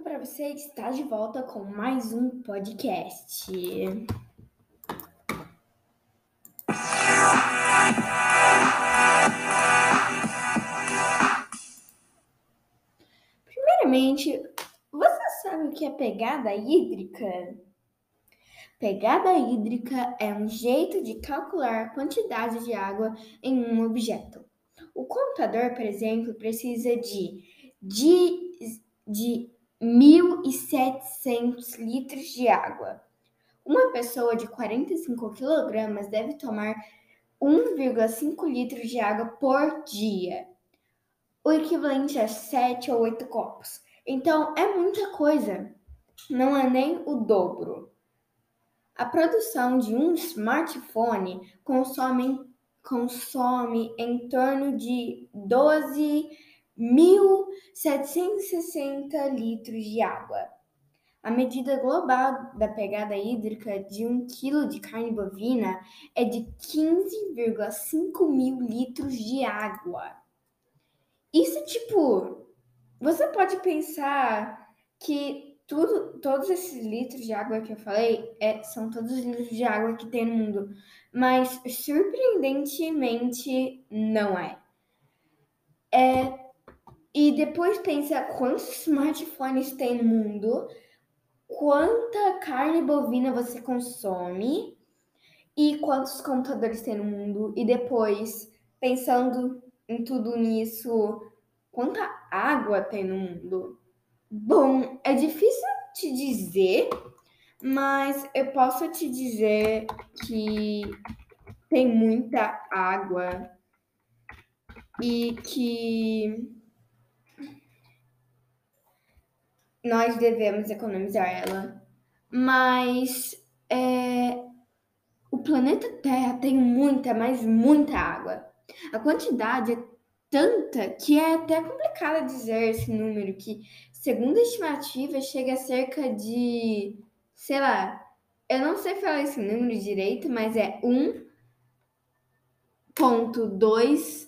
para você está de volta com mais um podcast. Primeiramente, você sabe o que é pegada hídrica? Pegada hídrica é um jeito de calcular a quantidade de água em um objeto. O contador, por exemplo, precisa de, de, de 1.700 litros de água. Uma pessoa de 45 quilogramas deve tomar 1,5 litros de água por dia, o equivalente a 7 ou 8 copos. Então é muita coisa, não é nem o dobro. A produção de um smartphone consome, consome em torno de 12 1.760 litros de água. A medida global da pegada hídrica de um quilo de carne bovina é de 15,5 mil litros de água. Isso, tipo, você pode pensar que tudo, todos esses litros de água que eu falei é, são todos os litros de água que tem no mundo, mas surpreendentemente não é. É e depois pensa quantos smartphones tem no mundo, quanta carne bovina você consome e quantos computadores tem no mundo. E depois, pensando em tudo nisso, quanta água tem no mundo. Bom, é difícil te dizer, mas eu posso te dizer que tem muita água e que nós devemos economizar ela. Mas é, o planeta Terra tem muita, mas muita água. A quantidade é tanta que é até complicado dizer esse número, que, segundo a estimativa, chega a cerca de, sei lá, eu não sei falar esse número direito, mas é 1.2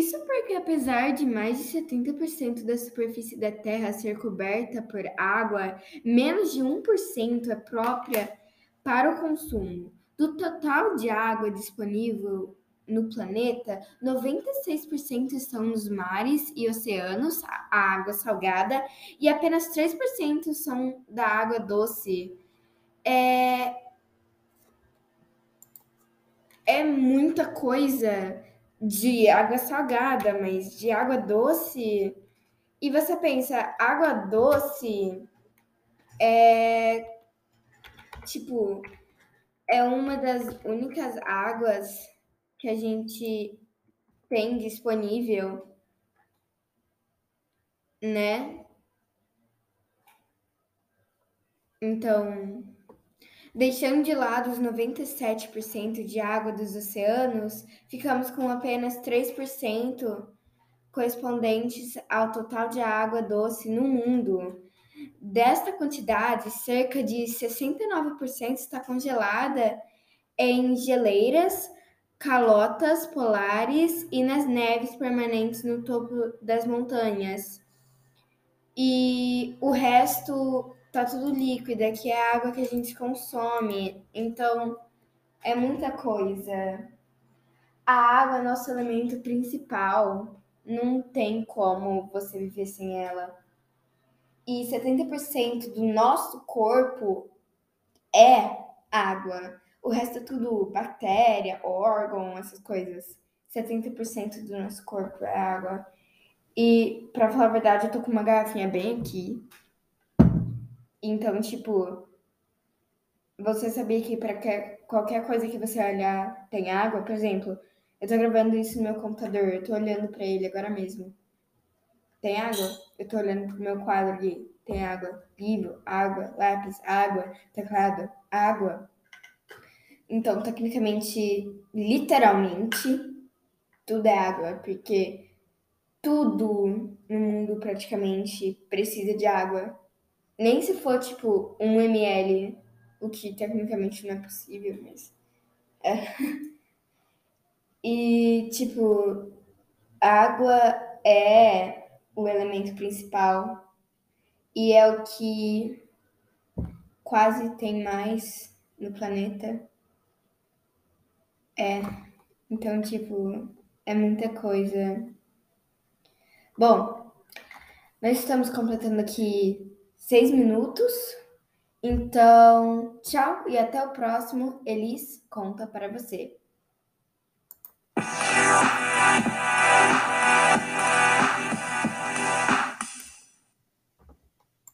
Isso porque, apesar de mais de 70% da superfície da Terra ser coberta por água, menos de 1% é própria para o consumo. Do total de água disponível no planeta, 96% estão nos mares e oceanos, a água salgada, e apenas 3% são da água doce. É, é muita coisa de água salgada, mas de água doce. E você pensa, água doce é tipo é uma das únicas águas que a gente tem disponível, né? Então, Deixando de lado os 97% de água dos oceanos, ficamos com apenas 3% correspondentes ao total de água doce no mundo. Desta quantidade, cerca de 69% está congelada em geleiras, calotas polares e nas neves permanentes no topo das montanhas. E o resto tá tudo líquido, que é a água que a gente consome. Então, é muita coisa. A água é nosso elemento principal. Não tem como você viver sem ela. E 70% do nosso corpo é água. O resto é tudo bactéria, órgão, essas coisas. 70% do nosso corpo é água. E, pra falar a verdade, eu tô com uma garrafinha bem aqui. Então, tipo, você sabia que para qualquer coisa que você olhar tem água? Por exemplo, eu tô gravando isso no meu computador, eu tô olhando para ele agora mesmo. Tem água? Eu tô olhando pro meu quadro ali. tem água. Livro, água. Lápis, água. Teclado, água. Então, tecnicamente, literalmente, tudo é água, porque tudo no mundo praticamente precisa de água. Nem se for tipo um ml, o que tecnicamente não é possível, mas. É. E, tipo, água é o elemento principal e é o que quase tem mais no planeta. É. Então, tipo, é muita coisa. Bom, nós estamos completando aqui seis minutos. Então, tchau e até o próximo. Elis conta para você.